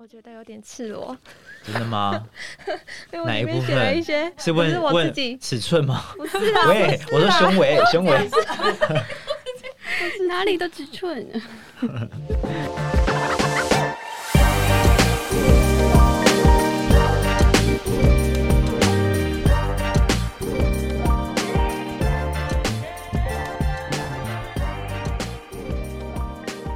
我觉得有点赤裸。真的吗？哪一部分？了一些是问是我自己问尺寸吗？不是啊，喂，我说胸围，胸围。哪里的尺寸？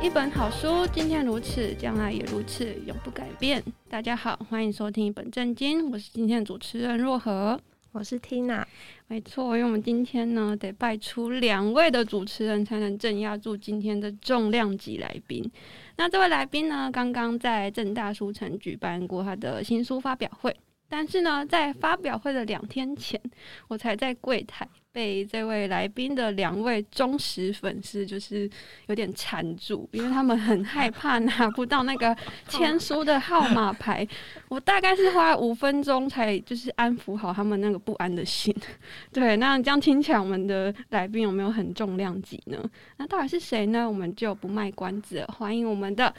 一本好书，今天如此，将来也如此，永不改变。大家好，欢迎收听一本正经，我是今天的主持人若何，我是 Tina。没错，因为我们今天呢，得拜出两位的主持人，才能镇压住今天的重量级来宾。那这位来宾呢，刚刚在正大书城举办过他的新书发表会，但是呢，在发表会的两天前，我才在柜台。被这位来宾的两位忠实粉丝就是有点缠住，因为他们很害怕拿不到那个 签书的号码牌。我大概是花了五分钟才就是安抚好他们那个不安的心。对，那这样听起来，我们的来宾有没有很重量级呢？那到底是谁呢？我们就不卖关子了，欢迎我们的。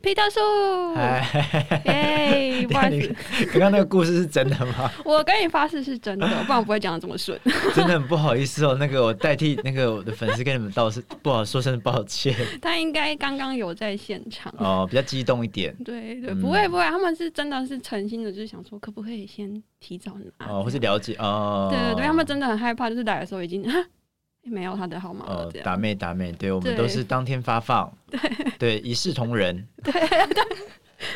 皮特叔，耶！不好意思，刚刚那个故事是真的吗？我跟你发誓是真的，不然我不会讲的这么顺。真的很不好意思哦，那个我代替那个我的粉丝跟你们道是不好说声抱歉。他应该刚刚有在现场哦，比较激动一点。对对，不会不会，他们是真的是诚心的，就是想说可不可以先提早拿哦，或是了解哦。对对对，他们真的很害怕，就是来的时候已经。没有他的号码了，打妹打妹，对，我们都是当天发放，对对，一视同仁，对 对，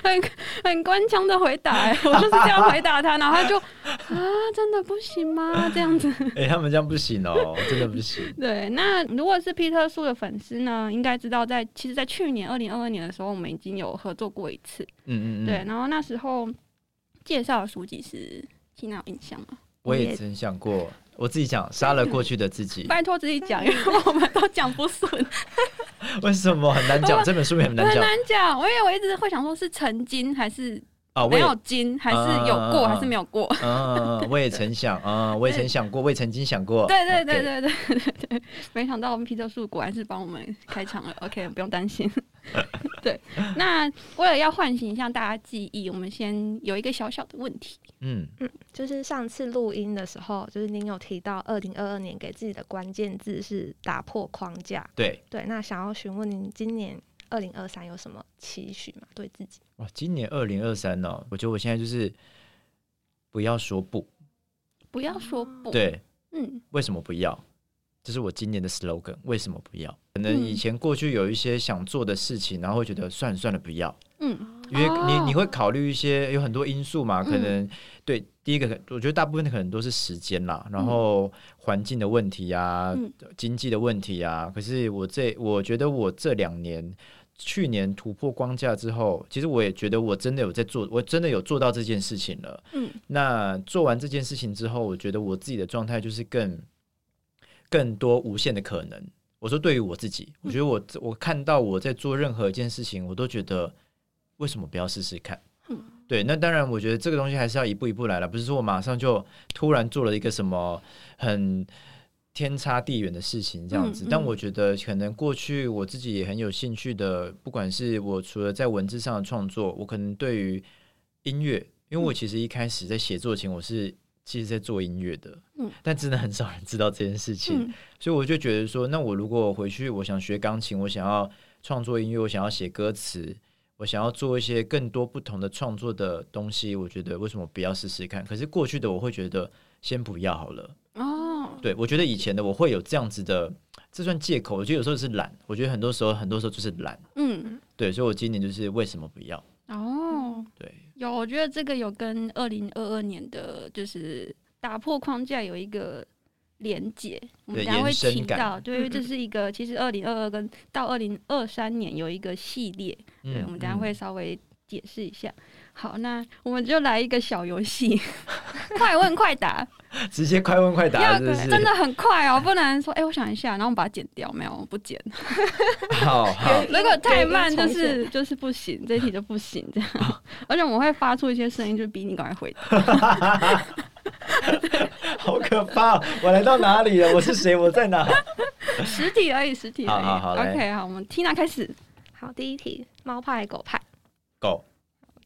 很很官腔的回答，哎，我就是这样回答他，然后他就啊，真的不行吗？这样子，哎，他们这样不行哦，真的不行。对，那如果是皮特树的粉丝呢，应该知道在其实，在去年二零二二年的时候，我们已经有合作过一次，嗯嗯嗯，对，然后那时候介绍的书籍是，听到有印象吗？我也曾想过。我自己讲，杀了过去的自己。拜托自己讲，因为我们都讲不顺。为什么很难讲？这本书也很难讲。很难讲，因为我一直会想说，是曾经还是没有经，还是有过，还是没有过？嗯，我也曾想，啊，我也曾想过，我也曾经想过。对对对对对对，没想到我们皮特树果然是帮我们开场了。OK，不用担心。对，那为了要唤醒一下大家记忆，我们先有一个小小的问题。嗯嗯，就是上次录音的时候，就是您有提到二零二二年给自己的关键字是打破框架。对对，那想要询问您今年二零二三有什么期许吗？对自己？哇，今年二零二三呢？我觉得我现在就是不要说不，不要说不。对，嗯，为什么不要？这是我今年的 slogan。为什么不要？可能以前过去有一些想做的事情，然后会觉得算了算了，不要。嗯，因为你你会考虑一些有很多因素嘛，可能对第一个，我觉得大部分的可能都是时间啦，然后环境的问题啊，经济的问题啊。可是我这我觉得我这两年，去年突破框架之后，其实我也觉得我真的有在做，我真的有做到这件事情了。嗯，那做完这件事情之后，我觉得我自己的状态就是更。更多无限的可能。我说，对于我自己，我觉得我我看到我在做任何一件事情，我都觉得为什么不要试试看？对，那当然，我觉得这个东西还是要一步一步来了，不是说我马上就突然做了一个什么很天差地远的事情这样子。但我觉得，可能过去我自己也很有兴趣的，不管是我除了在文字上的创作，我可能对于音乐，因为我其实一开始在写作前，我是。其实，在做音乐的，嗯，但真的很少人知道这件事情，嗯、所以我就觉得说，那我如果回去，我想学钢琴，我想要创作音乐，我想要写歌词，我想要做一些更多不同的创作的东西，我觉得为什么不要试试看？可是过去的我会觉得先不要好了。哦，对，我觉得以前的我会有这样子的，这算借口。我觉得有时候是懒，我觉得很多时候，很多时候就是懒。嗯，对，所以我今年就是为什么不要？哦，对。有，我觉得这个有跟二零二二年的，就是打破框架有一个连结，我们等下会提到，对，因为这是一个其实二零二二跟到二零二三年有一个系列，对，我们等下会稍微解释一下。好，那我们就来一个小游戏，快问快答，直接快问快答是不是？真的很快哦，不能说哎、欸，我想一下，然后我们把它剪掉，没有不剪。好，好，如果太慢就是就是不行，这一题就不行这样。而且我们会发出一些声音，就逼你赶快回答。好可怕！我来到哪里了？我是谁？我在哪？实体而已，实体而已。好，好，好，OK，好，我们 Tina 开始。好，第一题，猫派狗派？狗。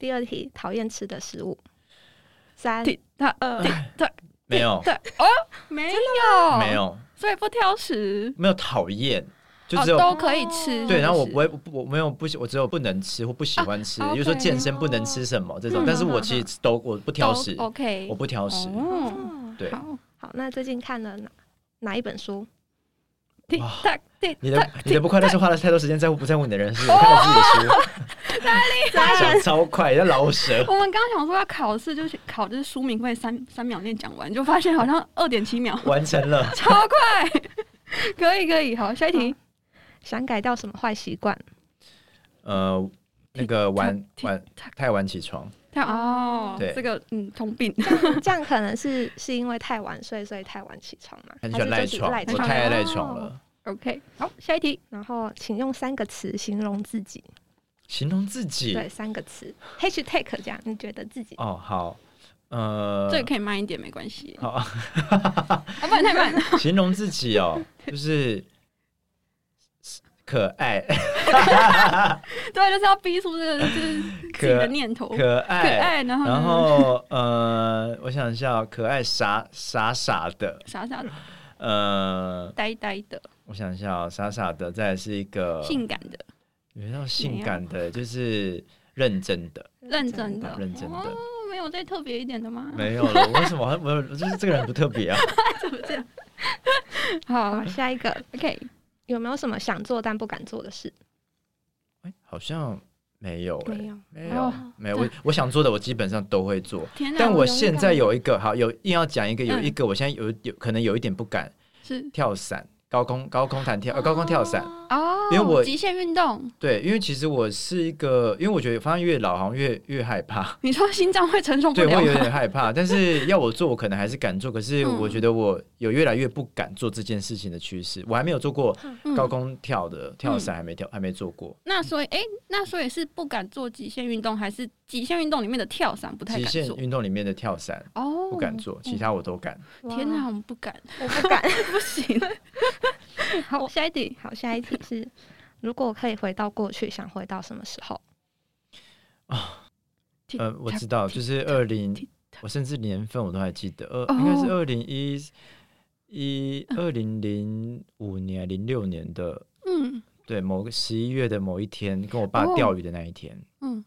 第二题，讨厌吃的食物。三、他二、对 没有。对哦，没有，没有，所以不挑食。没有讨厌，就只有都可以吃。对，然后我不会，我没有不喜，我只有不能吃或不喜欢吃。比如说健身不能吃什么这种，但是我其实都我不挑食。OK，我不挑食。对，好，那最近看了哪哪一本书？哇！你的你的不快乐是花了太多时间在乎不在乎你的人，是看到自己的书，太厉害超快，要老舍。我们刚刚想说要考试，就是考就是书名会三三秒内讲完，就发现好像二点七秒完成了，超快。可以可以，好，下一题，想改掉什么坏习惯？呃，那个晚晚太晚起床。太哦，对，这个嗯通病，这样 可能是是因为太晚睡，所以太晚起床嘛？很喜欢赖床，我太爱赖床了。OK，好，下一题，然后请用三个词形容自己。形容自己？对，三个词，Hashtag 这样，你觉得自己？哦，好，呃，这个可以慢一点，没关系。好，啊，不然太慢。形容自己哦，就是。可爱，对，就是要逼出这个就是自己的念头。可爱，可爱，然后然后呃，我想一下，可爱，傻傻傻的，傻傻的，呃，呆呆的。我想一下，傻傻的，再来是一个性感的，有那种性感的，就是认真的，认真的，认真的。没有再特别一点的吗？没有了，为什么？我就是这个人不特别啊？怎么这样？好，下一个，OK。有没有什么想做但不敢做的事？欸、好像没有、欸，没有，没有，哦、没有。我我想做的，我基本上都会做。但我现在有一个，好，有硬要讲一个，有一个，我现在有有可能有一点不敢，是跳伞。高空高空弹跳，呃，高空跳伞哦，因为我极限运动，对，因为其实我是一个，因为我觉得发现越老好像越越害怕。你说心脏会承受不了？对，会有点害怕。但是要我做，我可能还是敢做。可是我觉得我有越来越不敢做这件事情的趋势。我还没有做过高空跳的、嗯、跳伞，还没跳，还没做过。那所以，哎、欸，那所以是不敢做极限运动，还是极限运动里面的跳伞不太敢做？极限运动里面的跳伞哦，不敢做，其他我都敢。天哪，我们不敢，我不敢，不行。好，下一题。好，下一题是：如果可以回到过去，想回到什么时候？啊，呃，我知道，就是二零，我甚至年份我都还记得，二应该是二零一一二零零五年、零六年的，嗯，对，某个十一月的某一天，跟我爸钓鱼的那一天，嗯，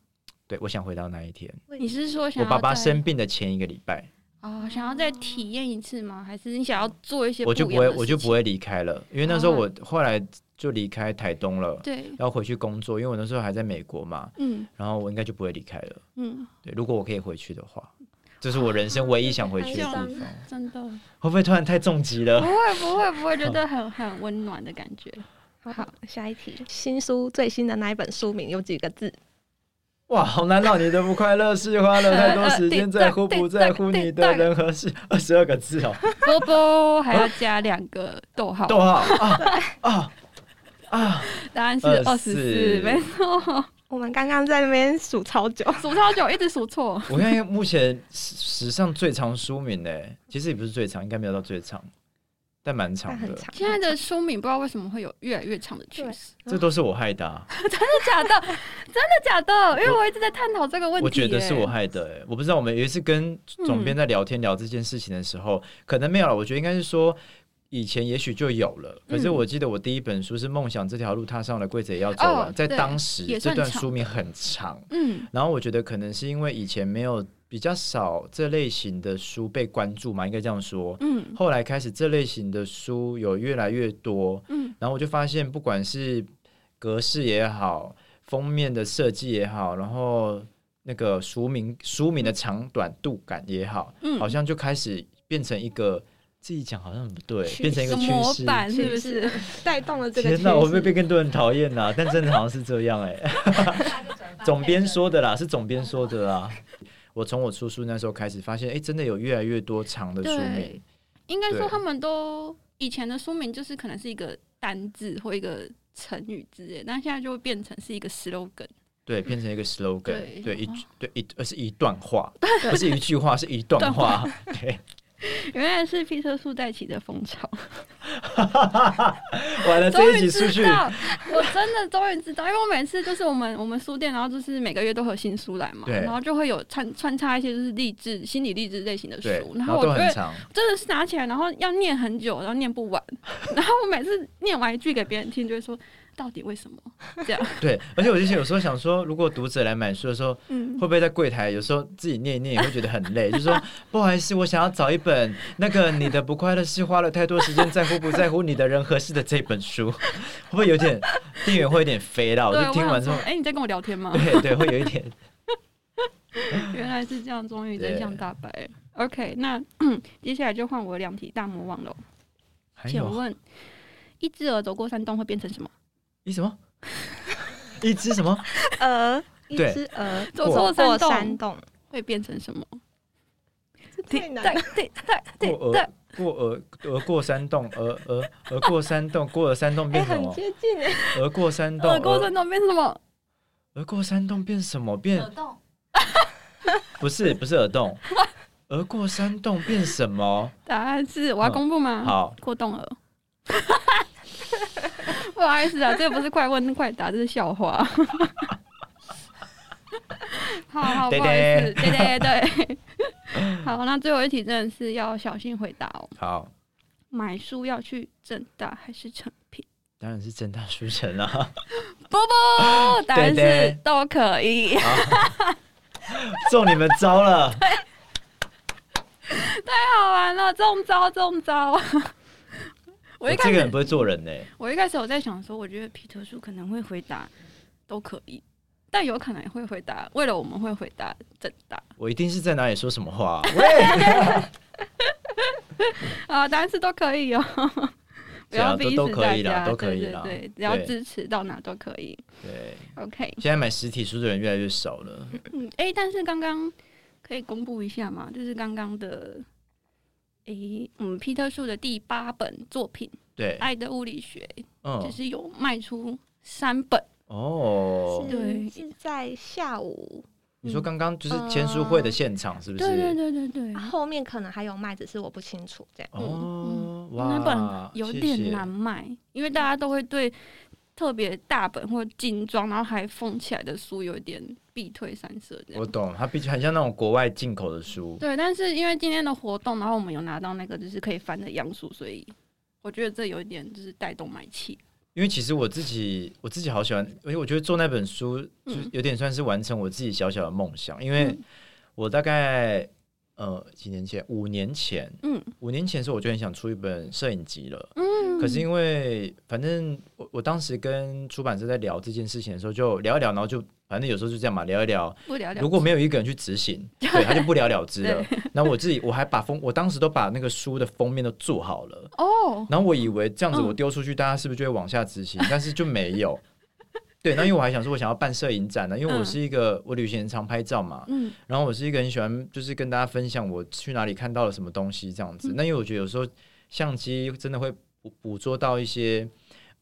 对，我想回到那一天。你是说想我爸爸生病的前一个礼拜？哦，想要再体验一次吗？还是你想要做一些？我就不会，我就不会离开了，因为那时候我后来就离开台东了，对，然后回去工作，因为我那时候还在美国嘛，嗯，然后我应该就不会离开了，嗯，对，如果我可以回去的话，这是我人生唯一想回去的地方，真的。会不会突然太重疾了？不会，不会，不会，觉得 很很温暖的感觉。好，下一题，新书最新的那一本书名有几个字？哇，好难道你的不快乐是花了太多时间在乎不 在乎你的人和事？二十二个字哦，不不，还要加两个逗号。逗号啊啊 啊！答案是二十四，没错。我们刚刚在那边数超久，数超久，一直数错。我看目前史上最长书名呢，其实也不是最长，应该没有到最长。但蛮长的。现在的书名不知道为什么会有越来越长的趋势，这都是我害的。啊。真的假的？真的假的？因为我一直在探讨这个问题。我觉得是我害的，哎，我不知道。我们有一次跟总编在聊天聊这件事情的时候，可能没有了。我觉得应该是说以前也许就有了，可是我记得我第一本书是《梦想这条路踏上了，规则也要走完》，在当时这段书名很长，嗯，然后我觉得可能是因为以前没有。比较少这类型的书被关注嘛，应该这样说。嗯，后来开始这类型的书有越来越多。嗯，然后我就发现，不管是格式也好，封面的设计也好，然后那个书名书名的长短度感也好，嗯，好像就开始变成一个自己讲好像不对，变成一个趋势，是不是带动了这个？天哪，我会不会被更多人讨厌呐？但真的好像是这样哎、欸。总编说的啦，是总编说的啦。我从我出书那时候开始，发现哎、欸，真的有越来越多长的书名。应该说，他们都以前的书名就是可能是一个单字或一个成语之类，但现在就会变成是一个 slogan。对，变成一个 slogan 对。对，一句对一而是一段话，不是一句话，是一段话。对，原来是皮特树带起的风潮。完了，这一集出去，我真的终于知道，因为我每次就是我们 我们书店，然后就是每个月都会有新书来嘛，然后就会有穿穿插一些就是励志、心理励志类型的书，然后我觉得真的是拿起来，然后要念很久，然后念不完，然后我每次念完一句给别人听，就会说。到底为什么这样？对，而且我之前有时候想说，如果读者来买书的时候，嗯、会不会在柜台有时候自己念一念也会觉得很累？就是说，不好意思，我想要找一本那个你的不快乐是花了太多时间在乎不在乎你的人合适的这本书，会不会有点店员会有点飞到？我就听完之后，哎、欸，你在跟我聊天吗？对对，会有一点。原来是这样，终于真相大白。OK，那 接下来就换我两题大魔王喽。请问，一只鹅走过山洞会变成什么？一什么？一只什么？鹅？一只鹅走 过山洞会变成什么？太难了。对对对过鹅过鹅鹅过山洞，鹅鹅鹅过山洞，过了山洞变什么？很接近哎。鹅过山洞，鹅过山洞变什么？鹅过山洞变什么？变？不是不是耳洞。鹅过山洞变什么？答案是我要公布吗？好，过洞鹅。不好意思啊，这个不是快问快答，这是笑话。好好，不好意思，对对对。好，那最后一题真的是要小心回答哦。好，买书要去正大还是诚品？当然是正大书城啊。不不，答案是都可以。中你们招了，太好玩了，中招中招。我一开始、欸、这个人不会做人呢。我一开始我在想说，我觉得皮特叔可能会回答都可以，但有可能也会回答为了我们会回答正答。我一定是在哪里说什么话、啊？喂，啊，答案是都可以哦，不要逼死大家，都可以啦，都可以啦，对，只要支持到哪都可以。对，OK。现在买实体书的人越来越少了。嗯，哎、欸，但是刚刚可以公布一下嘛？就是刚刚的。诶、我们，皮特树的第八本作品，对，《爱的物理学》，嗯，就是有卖出三本哦，对，是在下午。你说刚刚就是签书会的现场，是不是？对对对对对，后面可能还有卖，只是我不清楚这样。哦，哇，那本有点难卖，谢谢，因为大家都会对。特别大本或精装，然后还封起来的书，有点避退三舍。我懂，它毕竟很像那种国外进口的书。对，但是因为今天的活动，然后我们有拿到那个就是可以翻的样书，所以我觉得这有一点就是带动买气。因为其实我自己，我自己好喜欢，因为我觉得做那本书就有点算是完成我自己小小的梦想，因为我大概。呃，几年前，五年前，嗯，五年前的时候，我就很想出一本摄影集了，嗯，可是因为反正我我当时跟出版社在聊这件事情的时候，就聊一聊，然后就反正有时候就这样嘛，聊一聊，不如果没有一个人去执行，对，他就不了了之了。然后我自己我还把封，我当时都把那个书的封面都做好了，哦，然后我以为这样子我丢出去，大家是不是就会往下执行？但是就没有。对，那因为我还想说，我想要办摄影展呢，因为我是一个、嗯、我旅行常拍照嘛，嗯，然后我是一个很喜欢就是跟大家分享我去哪里看到了什么东西这样子。嗯、那因为我觉得有时候相机真的会捕捕捉到一些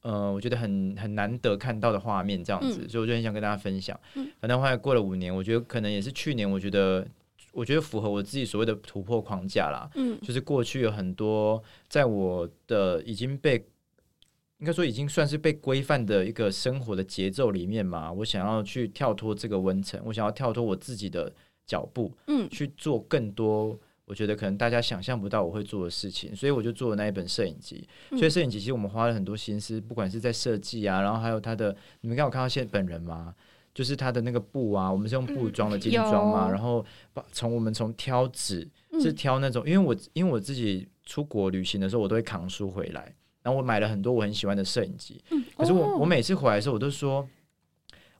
呃，我觉得很很难得看到的画面这样子，嗯、所以我就很想跟大家分享。嗯、反正后来过了五年，我觉得可能也是去年，我觉得我觉得符合我自己所谓的突破框架啦，嗯，就是过去有很多在我的已经被。应该说已经算是被规范的一个生活的节奏里面嘛，我想要去跳脱这个温层，我想要跳脱我自己的脚步，嗯，去做更多我觉得可能大家想象不到我会做的事情，所以我就做了那一本摄影集。所以摄影集其实我们花了很多心思，不管是在设计啊，然后还有它的，你们刚有看到现本人吗？就是它的那个布啊，我们是用布装的精装嘛，然后把从我们从挑纸是挑那种，因为我因为我自己出国旅行的时候，我都会扛书回来。然后我买了很多我很喜欢的摄影机，嗯、可是我、哦、我每次回来的时候，我都说，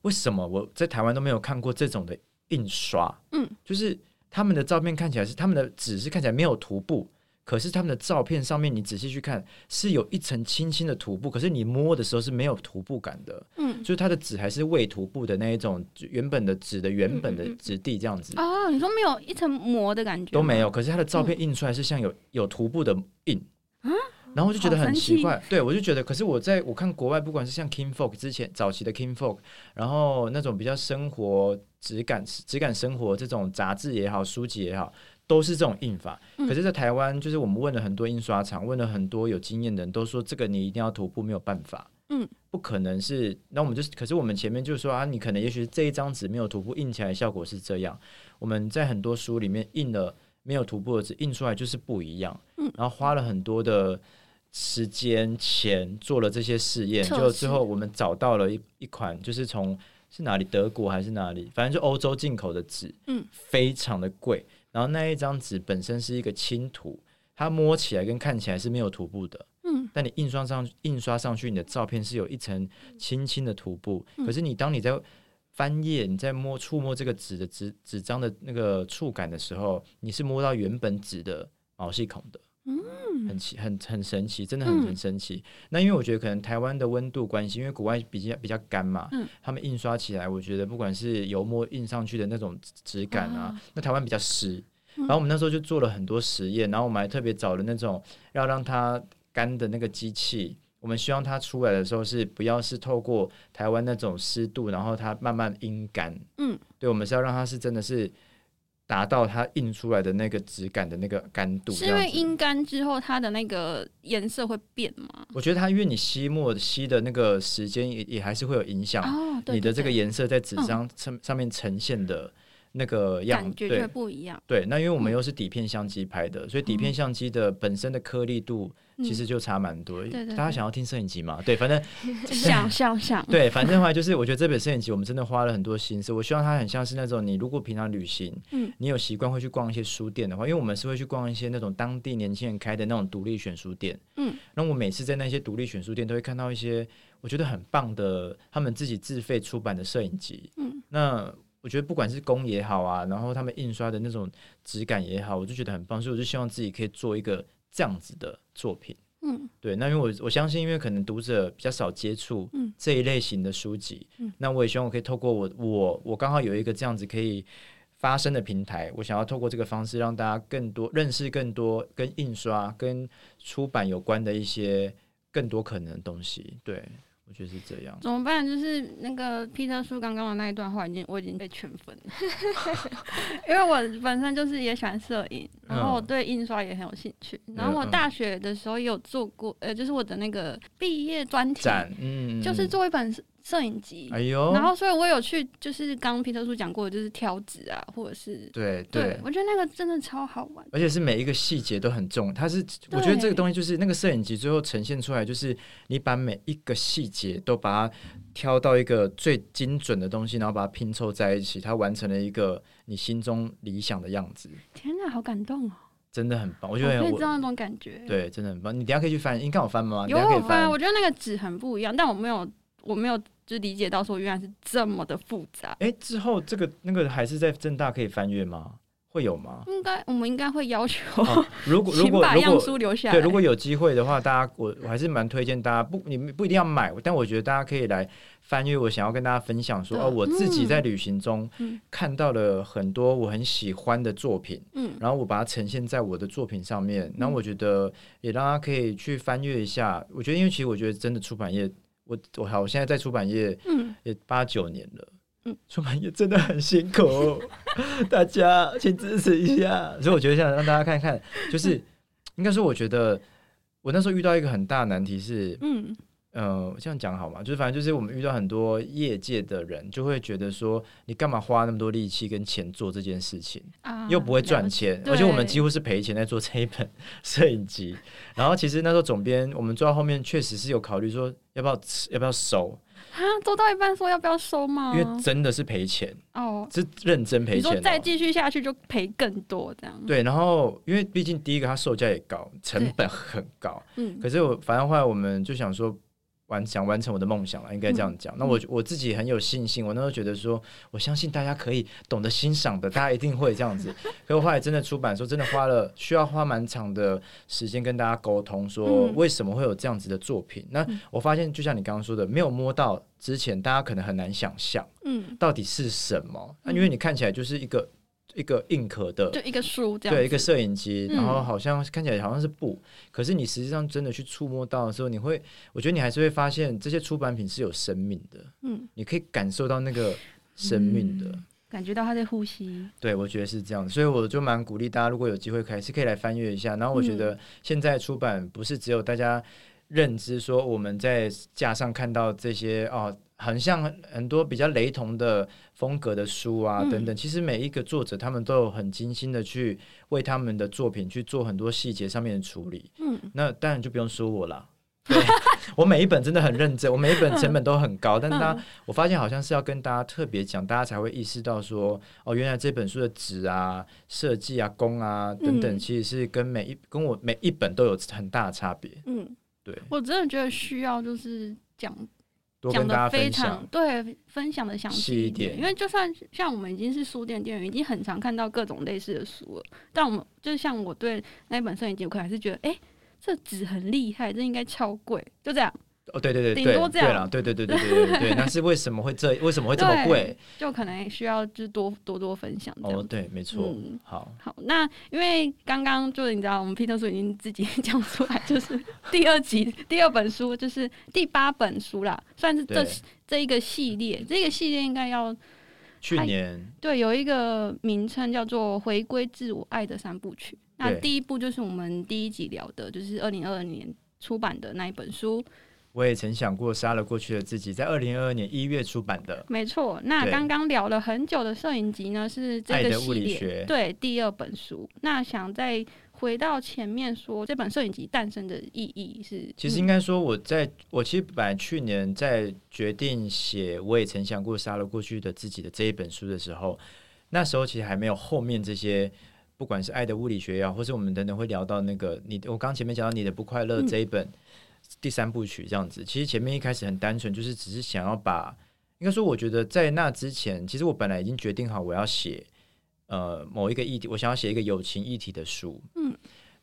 为什么我在台湾都没有看过这种的印刷？嗯，就是他们的照片看起来是他们的纸是看起来没有涂布，可是他们的照片上面你仔细去看是有一层轻轻的涂布，可是你摸的时候是没有涂布感的。嗯，就是它的纸还是未涂布的那一种原本的纸的原本的质地这样子。哦，你说没有一层膜的感觉都没有，可是它的照片印出来是像有有涂布的印啊。然后我就觉得很奇怪，对，我就觉得，可是我在我看国外，不管是像 King Folk 之前早期的 King Folk，然后那种比较生活质感、质感生活这种杂志也好、书籍也好，都是这种印法。可是，在台湾，就是我们问了很多印刷厂，问了很多有经验的人，都说这个你一定要涂布，没有办法。嗯，不可能是。那我们就是，可是我们前面就说啊，你可能也许这一张纸没有涂布，印起来效果是这样。我们在很多书里面印了没有涂布的纸，印出来就是不一样。嗯，然后花了很多的时间钱做了这些试验，就最后我们找到了一一款，就是从是哪里德国还是哪里，反正就欧洲进口的纸，嗯，非常的贵。然后那一张纸本身是一个轻涂，它摸起来跟看起来是没有涂布的。嗯，但你印刷上印刷上去，你的照片是有一层轻轻的涂布。嗯、可是你当你在翻页，你在摸触摸这个纸的纸纸张的那个触感的时候，你是摸到原本纸的毛细孔的。嗯，很奇很很神奇，真的很很神奇。嗯、那因为我觉得可能台湾的温度关系，因为国外比较比较干嘛，嗯，他们印刷起来，我觉得不管是油墨印上去的那种质感啊，啊那台湾比较湿。然后我们那时候就做了很多实验，然后我们还特别找了那种要让它干的那个机器，我们希望它出来的时候是不要是透过台湾那种湿度，然后它慢慢阴干。嗯，对，我们是要让它是真的是达到它印出来的那个质感的那个干度。是因为阴干之后它的那个颜色会变吗？我觉得它因为你吸墨吸的那个时间也也还是会有影响，你的这个颜色在纸张上上面呈现的。那个样感觉就不一样。对，那因为我们又是底片相机拍的，嗯、所以底片相机的本身的颗粒度其实就差蛮多。嗯、大家想要听摄影集吗？对，反正想 想想。对，反正的话就是，我觉得这本摄影集我们真的花了很多心思。我希望它很像是那种你如果平常旅行，嗯，你有习惯会去逛一些书店的话，因为我们是会去逛一些那种当地年轻人开的那种独立选书店，嗯，那我每次在那些独立选书店都会看到一些我觉得很棒的他们自己自费出版的摄影集，嗯，那。我觉得不管是工也好啊，然后他们印刷的那种质感也好，我就觉得很棒，所以我就希望自己可以做一个这样子的作品。嗯，对。那因为我我相信，因为可能读者比较少接触这一类型的书籍，嗯，那我也希望我可以透过我我我刚好有一个这样子可以发声的平台，我想要透过这个方式让大家更多认识更多跟印刷跟出版有关的一些更多可能的东西。对。我觉得是这样，怎么办？就是那个皮特叔刚刚的那一段话，已经我已经被圈粉了，因为我本身就是也喜欢摄影，然后我对印刷也很有兴趣，然后我大学的时候也有做过，呃，就是我的那个毕业专题，嗯，就是做一本。摄影集，哎呦，然后所以我有去，就是刚刚皮特叔讲过的，就是挑纸啊，或者是对对，对，我觉得那个真的超好玩，而且是每一个细节都很重。它是我觉得这个东西就是那个摄影集最后呈现出来，就是你把每一个细节都把它挑到一个最精准的东西，然后把它拼凑在一起，它完成了一个你心中理想的样子。天哪，好感动哦！真的很棒，我觉得我可以知道那种感觉。对，真的很棒。你等下可以去翻，你看我翻吗？有我翻，我觉得那个纸很不一样，但我没有，我没有。就理解到说原来是这么的复杂。哎、欸，之后这个那个还是在正大可以翻阅吗？会有吗？应该我们应该会要求、啊。如果 如果把样书留下来，对，如果有机会的话，大家我我还是蛮推荐大家不，你们不一定要买，但我觉得大家可以来翻阅。我想要跟大家分享说，哦，我自己在旅行中看到了很多我很喜欢的作品，嗯，然后我把它呈现在我的作品上面，然后我觉得也让大家可以去翻阅一下。我觉得，因为其实我觉得真的出版业。我我好，我现在在出版业，也八九年了，嗯，出版业真的很辛苦，大家请支持一下。所以我觉得想让大家看看，就是应该说，我觉得我那时候遇到一个很大的难题是，嗯。呃，这样讲好吗？就是反正就是我们遇到很多业界的人，就会觉得说，你干嘛花那么多力气跟钱做这件事情，啊、又不会赚钱，而且我们几乎是赔钱在做这一本 摄影集。然后其实那时候总编，我们做到后面确实是有考虑说，要不要要不要收啊？做到一半说要不要收吗？因为真的是赔钱哦，是认真赔钱。你说再继续下去就赔更多这样？对，然后因为毕竟第一个它售价也高，成本很高，嗯，可是我反正后来我们就想说。完想完成我的梦想了，应该这样讲。嗯、那我我自己很有信心，我那时候觉得说，我相信大家可以懂得欣赏的，大家一定会这样子。可我后来真的出版的时候，真的花了需要花蛮长的时间跟大家沟通，说为什么会有这样子的作品。嗯、那我发现，就像你刚刚说的，没有摸到之前，大家可能很难想象，嗯，到底是什么？那、嗯、因为你看起来就是一个。一个硬壳的，就一个书这样，对，一个摄影机，然后好像看起来好像是布，嗯、可是你实际上真的去触摸到的时候，你会，我觉得你还是会发现这些出版品是有生命的，嗯，你可以感受到那个生命的。嗯、感觉到他在呼吸。对，我觉得是这样，所以我就蛮鼓励大家，如果有机会，还是可以来翻阅一下。然后我觉得现在出版不是只有大家认知说我们在架上看到这些哦。很像很多比较雷同的风格的书啊，等等。其实每一个作者他们都有很精心的去为他们的作品去做很多细节上面的处理。嗯，那当然就不用说我了。对，我每一本真的很认真，我每一本成本都很高。但是他，我发现好像是要跟大家特别讲，大家才会意识到说，哦，原来这本书的纸啊、设计啊、工啊等等，其实是跟每一跟我每一本都有很大的差别。嗯，对，我真的觉得需要就是讲。讲的非常对，分享的详细一点，因为就算像我们已经是书店店员，已经很常看到各种类似的书了，但我们就像我对那本摄影集，我可能还是觉得，哎、欸，这纸很厉害，这应该超贵，就这样。哦，对对对，顶多这样了，对对对对对对对，那是为什么会这？为什么会这么贵？就可能需要就多多多分享。哦，对，没错。嗯、好，好，那因为刚刚就是你知道，我们 Peter 叔已经自己讲出来，就是第二集第二本书，就是第八本书啦，算是这这一个系列，这个系列应该要去年对有一个名称叫做《回归自我爱的三部曲》。那第一部就是我们第一集聊的，就是二零二二年出版的那一本书。我也曾想过杀了过去的自己，在二零二二年一月出版的。没错，那刚刚聊了很久的摄影集呢，是这个系列，爱的物理学，对，第二本书。那想再回到前面说，这本摄影集诞生的意义是？其实应该说，我在我其实本来去年在决定写，我也曾想过杀了过去的自己的这一本书的时候，那时候其实还没有后面这些，不管是爱的物理学也好，或是我们等等会聊到那个你，我刚前面讲到你的不快乐这一本。嗯第三部曲这样子，其实前面一开始很单纯，就是只是想要把，应该说，我觉得在那之前，其实我本来已经决定好我要写呃某一个议题，我想要写一个友情议题的书，嗯，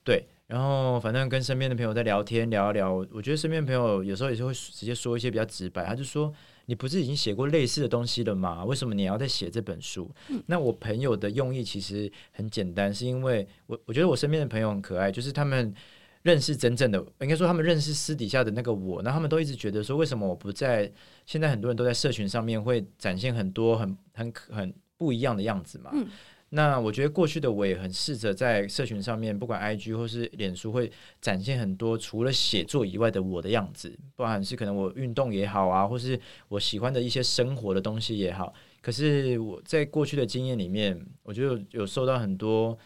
对，然后反正跟身边的朋友在聊天聊一聊，我觉得身边朋友有时候也是会直接说一些比较直白，他就说你不是已经写过类似的东西了吗？为什么你要再写这本书？嗯，那我朋友的用意其实很简单，是因为我我觉得我身边的朋友很可爱，就是他们。认识真正的，应该说他们认识私底下的那个我，那他们都一直觉得说，为什么我不在？现在很多人都在社群上面会展现很多很很很不一样的样子嘛。嗯。那我觉得过去的我也很试着在社群上面，不管 IG 或是脸书，会展现很多除了写作以外的我的样子，不管是可能我运动也好啊，或是我喜欢的一些生活的东西也好。可是我在过去的经验里面，我觉得有受到很多。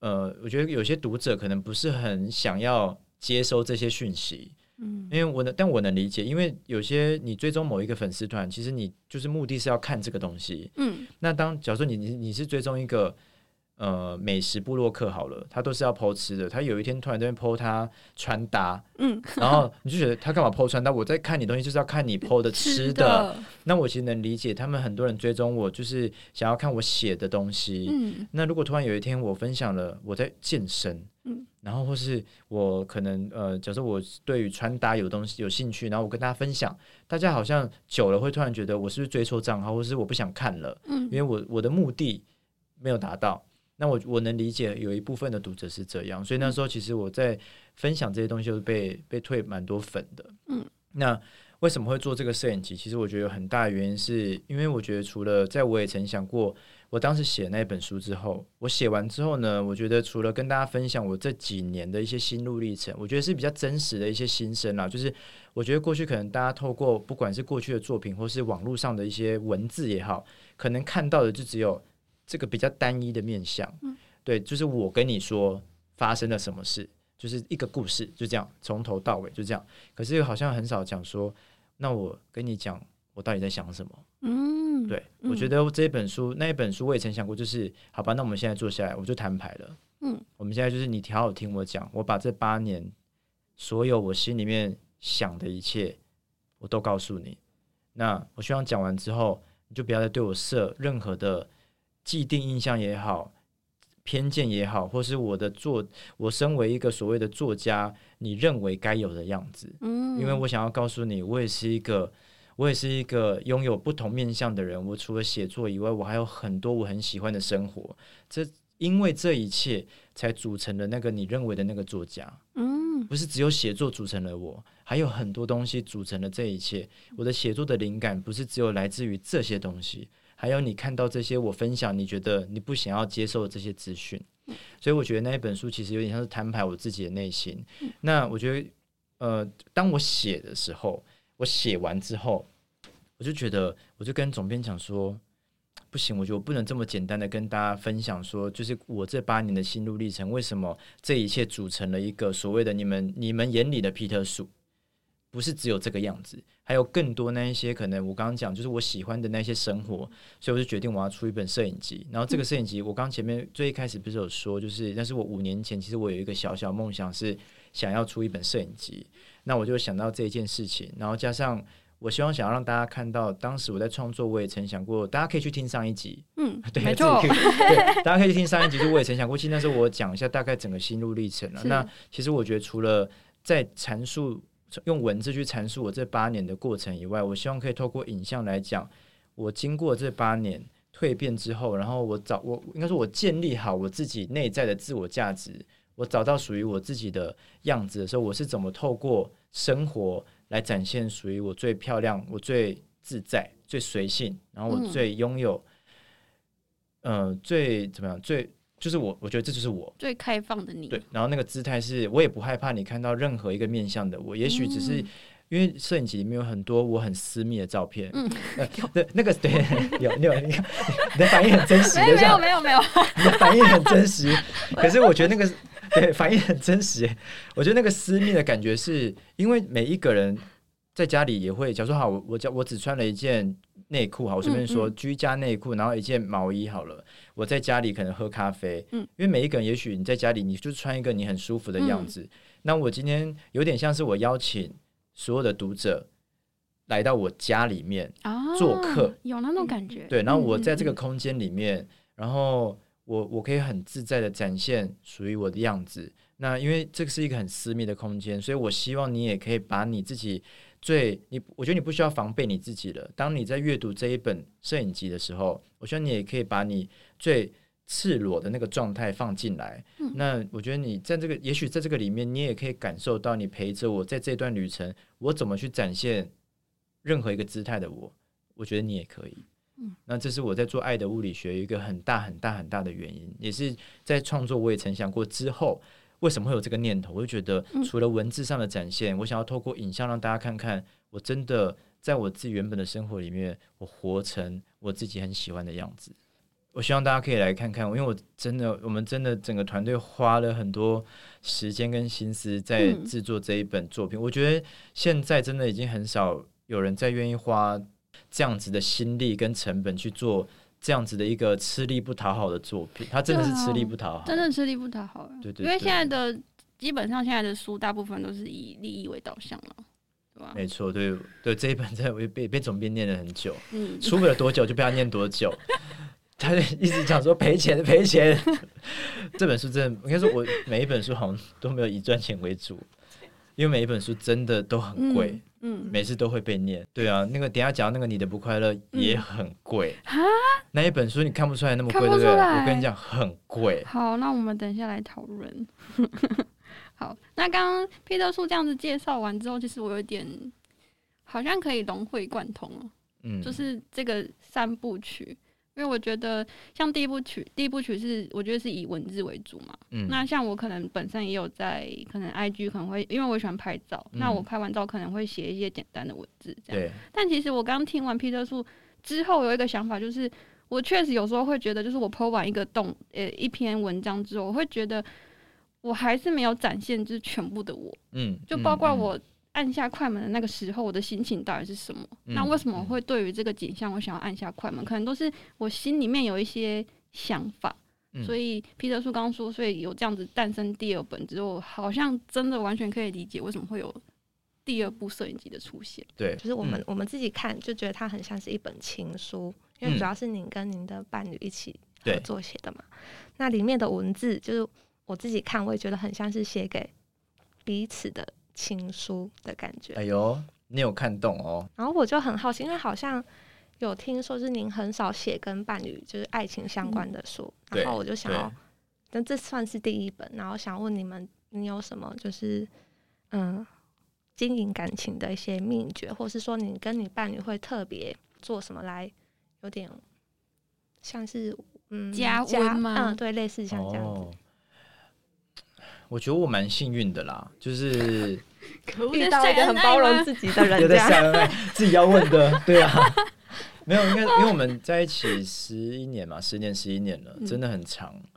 呃，我觉得有些读者可能不是很想要接收这些讯息，嗯，因为我能，但我能理解，因为有些你追踪某一个粉丝团，其实你就是目的是要看这个东西，嗯，那当假如说你你你是追踪一个。呃，美食部落客好了，他都是要 po 吃的。他有一天突然在 po 他穿搭，嗯，然后你就觉得他干嘛 po 穿搭？我在看你东西，就是要看你 po 的吃的。吃的。那我其实能理解，他们很多人追踪我，就是想要看我写的东西。嗯，那如果突然有一天我分享了我在健身，嗯，然后或是我可能呃，假设我对于穿搭有东西有兴趣，然后我跟大家分享，大家好像久了会突然觉得我是不是追错账号，或是我不想看了，嗯，因为我我的目的没有达到。那我我能理解有一部分的读者是这样，所以那时候其实我在分享这些东西，就是被被退蛮多粉的。嗯，那为什么会做这个摄影集？其实我觉得有很大的原因是因为我觉得除了在我也曾想过，我当时写那本书之后，我写完之后呢，我觉得除了跟大家分享我这几年的一些心路历程，我觉得是比较真实的一些心声啦。就是我觉得过去可能大家透过不管是过去的作品，或是网络上的一些文字也好，可能看到的就只有。这个比较单一的面向，嗯，对，就是我跟你说发生了什么事，就是一个故事，就这样从头到尾就这样。可是好像很少讲说，那我跟你讲，我到底在想什么？嗯，对，我觉得这本书那一本书我也曾想过，就是好吧，那我们现在坐下来，我就摊牌了。嗯，我们现在就是你好好听我讲，我把这八年所有我心里面想的一切，我都告诉你。那我希望讲完之后，你就不要再对我设任何的。既定印象也好，偏见也好，或是我的作，我身为一个所谓的作家，你认为该有的样子，嗯，因为我想要告诉你，我也是一个，我也是一个拥有不同面向的人。我除了写作以外，我还有很多我很喜欢的生活。这因为这一切才组成了那个你认为的那个作家，嗯，不是只有写作组成了我，还有很多东西组成了这一切。我的写作的灵感不是只有来自于这些东西。还有你看到这些我分享，你觉得你不想要接受的这些资讯。所以我觉得那一本书其实有点像是摊牌我自己的内心。那我觉得，呃，当我写的时候，我写完之后，我就觉得，我就跟总编讲说，不行，我觉得我不能这么简单的跟大家分享说，就是我这八年的心路历程，为什么这一切组成了一个所谓的你们你们眼里的皮特树。不是只有这个样子，还有更多那一些可能。我刚刚讲就是我喜欢的那些生活，所以我就决定我要出一本摄影集。然后这个摄影集，我刚前面最一开始不是有说，就是但是我五年前其实我有一个小小梦想是想要出一本摄影集。那我就想到这一件事情，然后加上我希望想要让大家看到，当时我在创作，我也曾想过，大家可以去听上一集，嗯，对，没错，对，大家可以去听上一集，就我也曾想过。其实那时候我讲一下大概整个心路历程了。那其实我觉得除了在阐述。用文字去阐述我这八年的过程以外，我希望可以透过影像来讲，我经过这八年蜕变之后，然后我找我应该说，我建立好我自己内在的自我价值，我找到属于我自己的样子的时候，我是怎么透过生活来展现属于我最漂亮、我最自在、最随性，然后我最拥有，嗯、呃，最怎么样最。就是我，我觉得这就是我最开放的你。对，然后那个姿态是，我也不害怕你看到任何一个面向的我。也许只是因为摄影集里面有很多我很私密的照片。嗯，对、呃，那个对，有有，你看你的反应很真实。没有没有没有，你的反应很真实。可是我觉得那个对反应很真实。我觉得那个私密的感觉是因为每一个人在家里也会，假如说好，我我我只穿了一件。内裤好，我随便说，居家内裤，然后一件毛衣好了。我在家里可能喝咖啡，嗯，因为每一个人，也许你在家里，你就穿一个你很舒服的样子。嗯、那我今天有点像是我邀请所有的读者来到我家里面做客，啊、有那种感觉。对，然后我在这个空间里面，嗯、然后我我可以很自在的展现属于我的样子。那因为这个是一个很私密的空间，所以我希望你也可以把你自己。最你，我觉得你不需要防备你自己了。当你在阅读这一本摄影集的时候，我希望你也可以把你最赤裸的那个状态放进来。嗯、那我觉得你在这个，也许在这个里面，你也可以感受到你陪着我在这段旅程，我怎么去展现任何一个姿态的我。我觉得你也可以。嗯、那这是我在做爱的物理学一个很大很大很大的原因，也是在创作我也曾想过之后。为什么会有这个念头？我就觉得，除了文字上的展现，嗯、我想要透过影像让大家看看，我真的在我自己原本的生活里面，我活成我自己很喜欢的样子。我希望大家可以来看看，因为我真的，我们真的整个团队花了很多时间跟心思在制作这一本作品。嗯、我觉得现在真的已经很少有人再愿意花这样子的心力跟成本去做。这样子的一个吃力不讨好的作品，他真的是吃力不讨好，真的吃力不讨好。对，对对，因为现在的基本上现在的书大部分都是以利益为导向了，对吧？没错，对对，这一本在我被 被总编念了很久，嗯，出不了多久就被他念多久，他就一直讲说赔钱赔钱。这本书真的，应该说我每一本书好像都没有以赚钱为主，因为每一本书真的都很贵。嗯嗯，每次都会被念，对啊，那个等下讲那个你的不快乐也很贵啊，嗯、那一本书你看不出来那么贵，对不对？我跟你讲很贵。好，那我们等一下来讨论。好，那刚刚皮特树这样子介绍完之后，其实我有点好像可以融会贯通了，嗯，就是这个三部曲。因为我觉得，像第一部曲，第一部曲是我觉得是以文字为主嘛。嗯。那像我可能本身也有在，可能 IG 可能会，因为我喜欢拍照，嗯、那我拍完照可能会写一些简单的文字这样。对。但其实我刚听完皮特树之后，有一个想法，就是我确实有时候会觉得，就是我 po 完一个动呃一篇文章之后，我会觉得我还是没有展现就是全部的我。嗯。就包括我。按下快门的那个时候，我的心情到底是什么？嗯、那为什么会对于这个景象，我想要按下快门？可能都是我心里面有一些想法。嗯、所以皮特叔刚刚说，所以有这样子诞生第二本之后，好像真的完全可以理解为什么会有第二部摄影集的出现。对，就是我们、嗯、我们自己看就觉得它很像是一本情书，因为主要是您跟您的伴侣一起合作写的嘛。那里面的文字，就是我自己看，我也觉得很像是写给彼此的。情书的感觉，哎呦，你有看懂哦。然后我就很好奇，因为好像有听说是您很少写跟伴侣就是爱情相关的书，嗯、然后我就想要，但这算是第一本，然后想问你们，你有什么就是嗯经营感情的一些秘诀，或是说你跟你伴侣会特别做什么来有点像是嗯加温吗？嗯，对，类似像这样子。哦、我觉得我蛮幸运的啦，就是遇到一个很包容自己的人，有在自己要问的，对啊，没有，应该因为我们在一起十一年嘛，十年十一年了，真的很长。嗯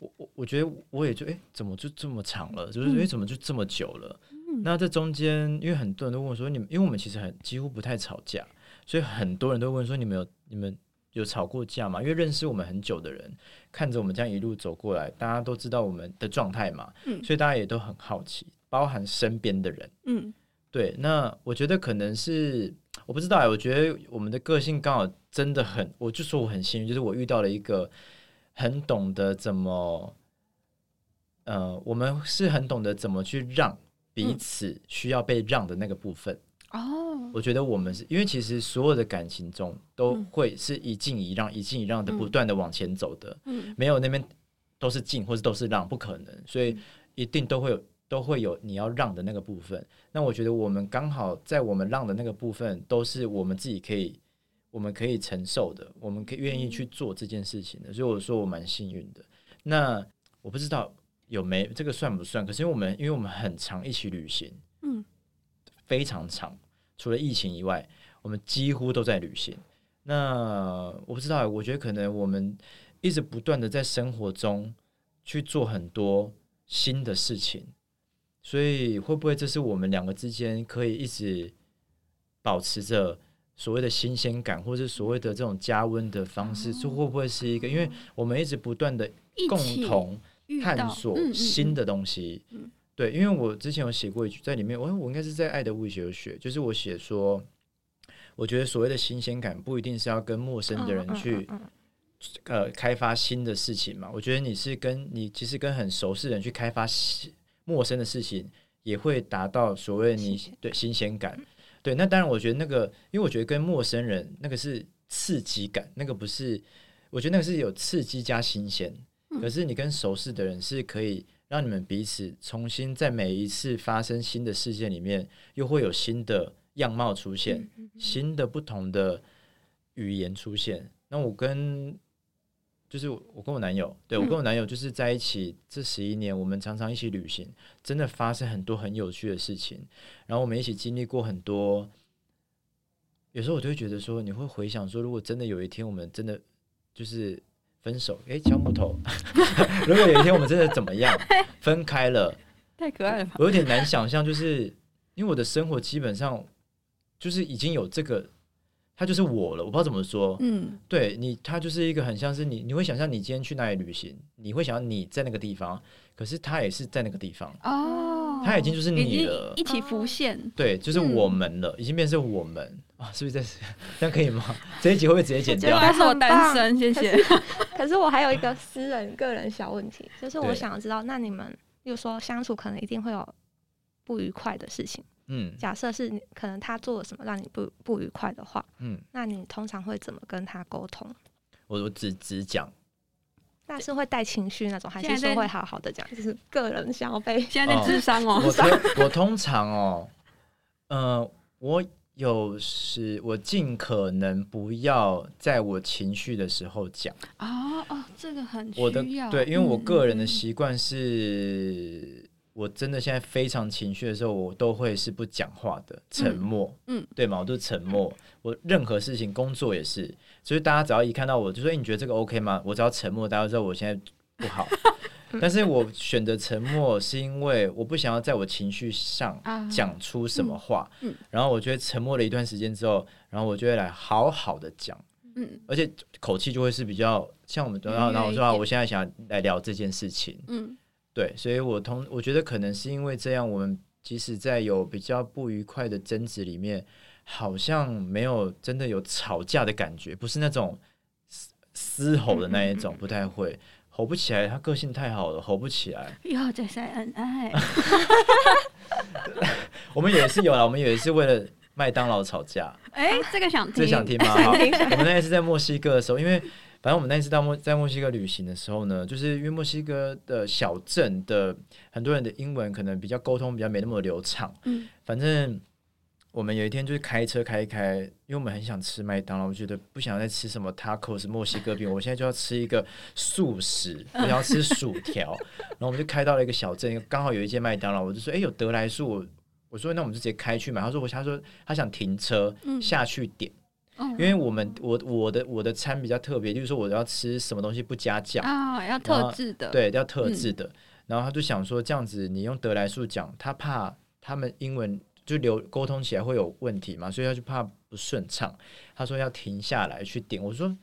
我我我觉得我也就哎、欸，怎么就这么长了？就是哎，怎么就这么久了？嗯、那这中间，因为很多人都问我说，你们因为我们其实很几乎不太吵架，所以很多人都问说，你们有你们有吵过架嘛？因为认识我们很久的人，看着我们这样一路走过来，大家都知道我们的状态嘛，嗯、所以大家也都很好奇，包含身边的人，嗯，对。那我觉得可能是我不知道哎，我觉得我们的个性刚好真的很，我就说我很幸运，就是我遇到了一个。很懂得怎么，呃，我们是很懂得怎么去让彼此需要被让的那个部分。哦、嗯，我觉得我们是因为其实所有的感情中都会是一进一让、一进一让的不断的往前走的。嗯，没有那边都是进或者都是让，不可能，所以一定都会有都会有你要让的那个部分。那我觉得我们刚好在我们让的那个部分，都是我们自己可以。我们可以承受的，我们可以愿意去做这件事情的，所以我说我蛮幸运的。那我不知道有没这个算不算？可是因为我们因为我们很常一起旅行，嗯，非常长，除了疫情以外，我们几乎都在旅行。那我不知道，我觉得可能我们一直不断的在生活中去做很多新的事情，所以会不会这是我们两个之间可以一直保持着？所谓的新鲜感，或是所谓的这种加温的方式，这、哦、会不会是一个？因为我们一直不断的共同探索新的东西。嗯嗯嗯、对，因为我之前有写过一句，在里面，我我应该是在《爱的物理学》有写，就是我写说，我觉得所谓的新鲜感，不一定是要跟陌生的人去、嗯嗯嗯、呃开发新的事情嘛。我觉得你是跟你其实跟很熟悉的人去开发陌生的事情，也会达到所谓你对新鲜感。对，那当然，我觉得那个，因为我觉得跟陌生人那个是刺激感，那个不是，我觉得那个是有刺激加新鲜。可是你跟熟识的人是可以让你们彼此重新在每一次发生新的事件里面，又会有新的样貌出现，新的不同的语言出现。那我跟就是我跟我男友，对，我跟我男友就是在一起这十一年，我们常常一起旅行，真的发生很多很有趣的事情。然后我们一起经历过很多，有时候我就会觉得说，你会回想说，如果真的有一天我们真的就是分手，诶，敲木头。如果有一天我们真的怎么样 分开了，太可爱了吧？我有点难想象，就是因为我的生活基本上就是已经有这个。他就是我了，我不知道怎么说。嗯，对你，他就是一个很像是你，你会想象你今天去哪里旅行，你会想象你在那个地方，可是他也是在那个地方。哦，他已经就是你了，一起浮现。对，就是我们了，嗯、已经变成我们啊，是不是这是 这样可以吗？这一集会不会直接剪掉？但是我单身，谢谢。可是，可是我还有一个私人个人小问题，就是我想知道，那你们又说相处可能一定会有不愉快的事情。嗯，假设是你可能他做了什么让你不不愉快的话，嗯，那你通常会怎么跟他沟通？我我只只讲，那是会带情绪那种，还是说会好好的讲？就是个人消费现在在智商哦。我我通常哦，呃，我有时我尽可能不要在我情绪的时候讲。哦哦，这个很我的对，因为我个人的习惯是。我真的现在非常情绪的时候，我都会是不讲话的，沉默，嗯，嗯对嘛？我都沉默。我任何事情，工作也是，所以大家只要一看到我，就说：“欸，你觉得这个 OK 吗？”我只要沉默，大家知道我现在不好。但是我选择沉默，是因为我不想要在我情绪上讲出什么话。嗯，然后我觉得沉默了一段时间之后，然后我就会来好好的讲，嗯，而且口气就会是比较像我们，然后然后我说啊：“我现在想来聊这件事情。”嗯。对，所以我同我觉得可能是因为这样，我们即使在有比较不愉快的争执里面，好像没有真的有吵架的感觉，不是那种嘶吼的那一种，不太会吼不起来。他个性太好了，吼不起来。又在晒恩爱。我们也是有了，我们也是为了麦当劳吵架。哎，这个想听，这想听吗？好，我们那一次在墨西哥的时候，因为。反正我们那一次到墨在墨西哥旅行的时候呢，就是因为墨西哥的小镇的很多人的英文可能比较沟通比较没那么流畅。嗯，反正我们有一天就是开车开一开，因为我们很想吃麦当劳，我觉得不想再吃什么 tacos 墨西哥饼，我现在就要吃一个素食，我要吃薯条。然后我们就开到了一个小镇，刚好有一间麦当劳，我就说：“哎，有德来树。”我说：“那我们就直接开去买。”他说：“我他说他想停车下去点，因为我们我我的我的餐比较特别，就是说我要吃什么东西不加酱啊，要特制的，对，要特制的。然后他就想说这样子，你用德来树讲，他怕他们英文。”就流沟通起来会有问题嘛，所以他就怕不顺畅。他说要停下来去点，我说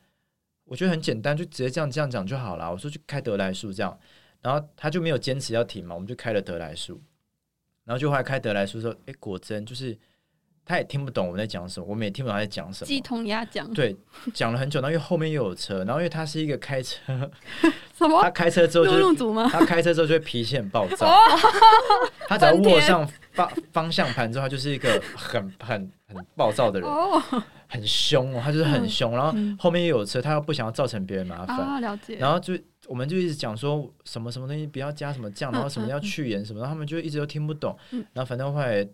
我觉得很简单，就直接这样这样讲就好了。我说就开德来速这样，然后他就没有坚持要停嘛，我们就开了德来速，然后就后来开德来速说，哎，果真就是他也听不懂我们在讲什么，我们也听不懂他在讲什么。鸡同鸭讲，对，讲了很久，然后因为后面又有车，然后因为他是一个开车，什么？他开车之后就他开车之后就会脾气很暴躁，他只要 握上。方方向盘之后，他就是一个很很很暴躁的人，很凶哦，他就是很凶。然后后面又有车，他又不想要造成别人麻烦。了解。然后就我们就一直讲说什么什么东西不要加什么酱，然后什么要去盐什么，然后他们就一直都听不懂。然后反正后来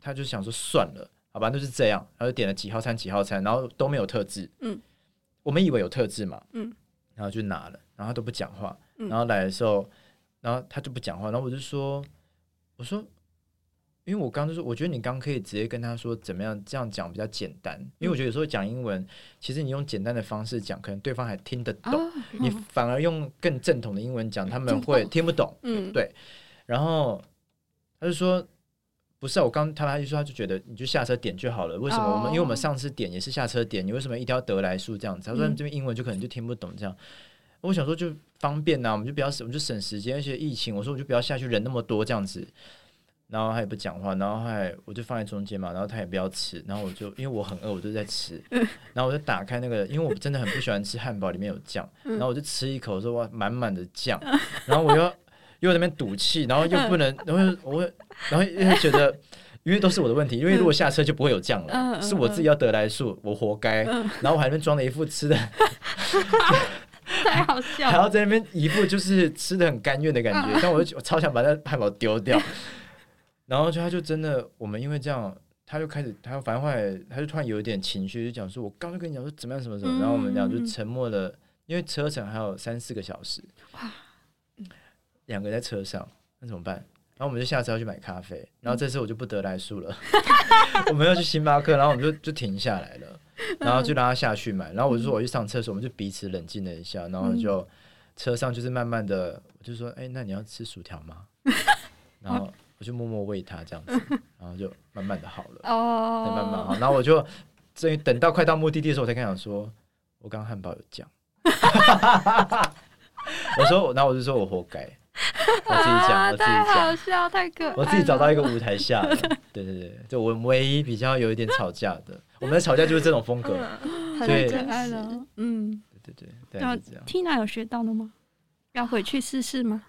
他就想说算了，好吧，就是这样。然后就点了几号餐几号餐，然后都没有特制。嗯。我们以为有特制嘛。嗯。然后就拿了，然后他都不讲话。然后来的时候，然后他就不讲话。然后我就说，我说。因为我刚刚就说，我觉得你刚可以直接跟他说怎么样，这样讲比较简单。因为我觉得有时候讲英文，其实你用简单的方式讲，可能对方还听得懂。你反而用更正统的英文讲，他们会听不懂。嗯，对。然后他就说：“不是啊，我刚他他就说他就觉得你就下车点就好了。为什么我们？因为我们上次点也是下车点，你为什么一定要得来速这样子？他说这边英文就可能就听不懂这样。我想说就方便呐，我们就不要省，我们就省时间。而且疫情，我说我就不要下去人那么多这样子。”然后他也不讲话，然后还我就放在中间嘛，然后他也不要吃，然后我就因为我很饿，我就在吃，然后我就打开那个，因为我真的很不喜欢吃汉堡里面有酱，然后我就吃一口说哇满满的酱，然后我又又在那边赌气，然后又不能，然后我然后又觉得因为都是我的问题，因为如果下车就不会有酱了，是我自己要得来速，我活该，然后我还在那边装了一副吃的，太好笑，还要在那边一副就是吃的很甘愿的感觉，但我就我超想把那汉堡丢掉。然后就他就真的，我们因为这样，他就开始，他反正后来，他就突然有一点情绪，就讲说：“我刚刚跟你讲说怎么样，什么什么。”然后我们俩就沉默了，因为车程还有三四个小时，哇两个在车上，那怎么办？然后我们就下车要去买咖啡，然后这次我就不得来速了，我们要去星巴克，然后我们就就停下来了，然后就让他下去买，然后我就说我去上厕所，我们就彼此冷静了一下，然后就车上就是慢慢的，我就说：“哎，那你要吃薯条吗？” 然后。我就默默喂他这样子，然后就慢慢的好了，哦，慢慢好。然后我就终于等到快到目的地的时候，我才跟他讲说，我刚刚汉堡有酱。我说，然后我就说我活该，我自己讲，我自己讲，太好笑，太可爱。我自己找到一个舞台下，对对对，就我唯一比较有一点吵架的，我们的吵架就是这种风格，太可爱了，嗯，对对对，这样。Tina 有学到的吗？要回去试试吗？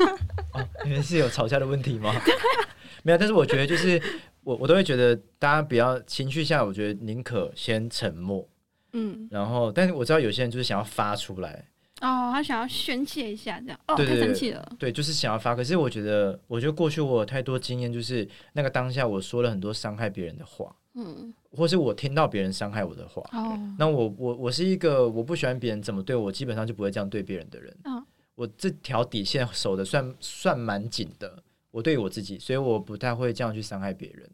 哦，你们是有吵架的问题吗？没有，但是我觉得就是我我都会觉得大家比较情绪下，我觉得宁可先沉默，嗯，然后但是我知道有些人就是想要发出来，哦，他想要宣泄一下这样，哦，太生气了，对，就是想要发。可是我觉得，我觉得过去我有太多经验，就是那个当下我说了很多伤害别人的话，嗯，或是我听到别人伤害我的话，哦，那我我我是一个我不喜欢别人怎么对我，基本上就不会这样对别人的人，哦我这条底线守的算算蛮紧的，我对于我自己，所以我不太会这样去伤害别人。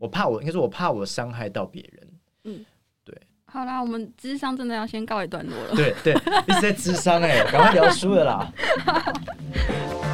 我怕我应该说，我怕我伤害到别人。嗯，对。好啦，我们智商真的要先告一段落了。对对，一直在智商哎，赶快聊书了啦。